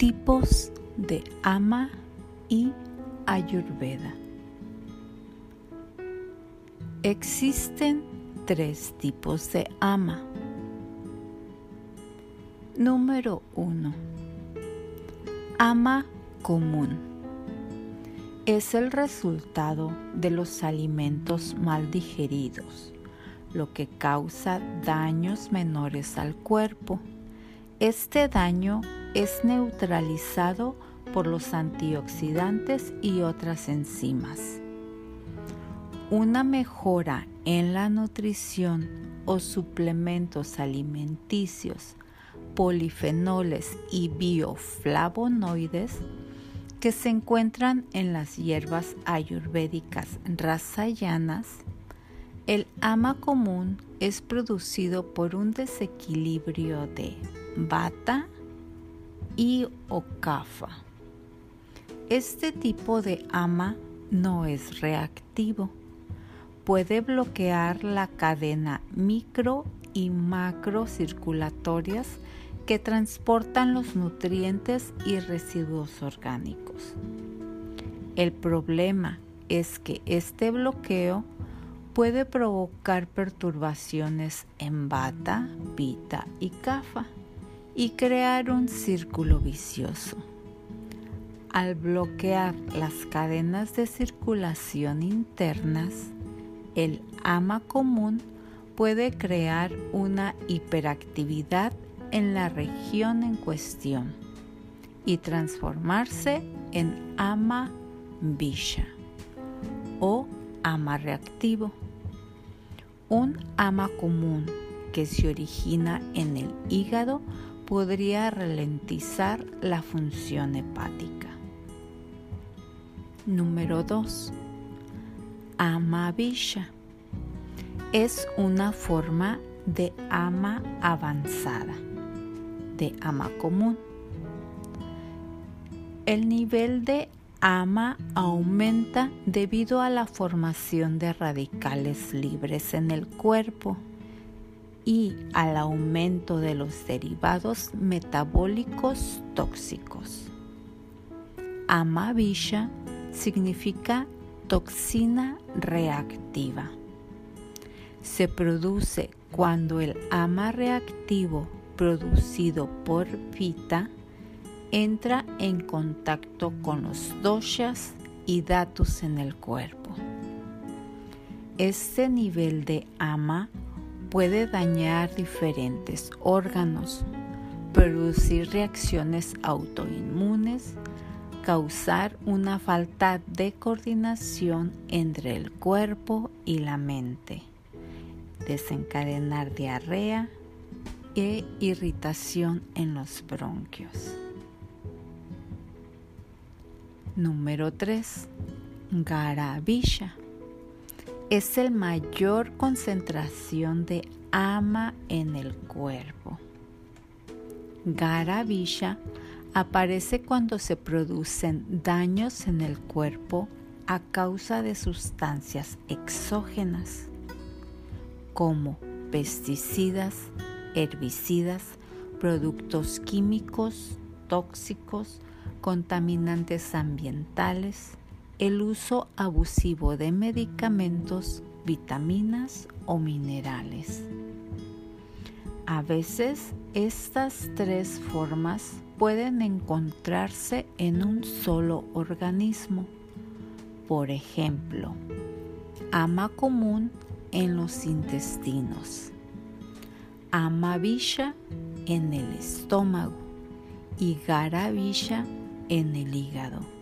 Tipos de ama y ayurveda. Existen tres tipos de ama. Número 1. Ama común. Es el resultado de los alimentos mal digeridos, lo que causa daños menores al cuerpo. Este daño es neutralizado por los antioxidantes y otras enzimas. Una mejora en la nutrición o suplementos alimenticios, polifenoles y bioflavonoides que se encuentran en las hierbas ayurvédicas rasayanas, el ama común es producido por un desequilibrio de bata, y Okafa. Este tipo de ama no es reactivo. Puede bloquear la cadena micro y macro circulatorias que transportan los nutrientes y residuos orgánicos. El problema es que este bloqueo puede provocar perturbaciones en bata, pita y kafa y crear un círculo vicioso. Al bloquear las cadenas de circulación internas, el ama común puede crear una hiperactividad en la región en cuestión y transformarse en ama visha o ama reactivo. Un ama común que se origina en el hígado podría ralentizar la función hepática. Número 2. Amavisha. Es una forma de ama avanzada, de ama común. El nivel de ama aumenta debido a la formación de radicales libres en el cuerpo y al aumento de los derivados metabólicos tóxicos. Amavisha significa toxina reactiva. Se produce cuando el ama reactivo producido por Vita entra en contacto con los doshas y datus en el cuerpo. Este nivel de ama puede dañar diferentes órganos, producir reacciones autoinmunes, causar una falta de coordinación entre el cuerpo y la mente, desencadenar diarrea e irritación en los bronquios. Número 3. Garavisha es el mayor concentración de ama en el cuerpo. Garavisha aparece cuando se producen daños en el cuerpo a causa de sustancias exógenas como pesticidas, herbicidas, productos químicos, tóxicos, contaminantes ambientales, el uso abusivo de medicamentos, vitaminas o minerales. A veces estas tres formas pueden encontrarse en un solo organismo. Por ejemplo, ama común en los intestinos, amavisha en el estómago y garavisha en el hígado.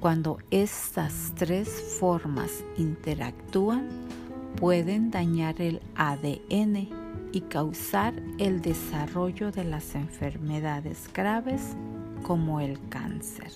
Cuando estas tres formas interactúan, pueden dañar el ADN y causar el desarrollo de las enfermedades graves como el cáncer.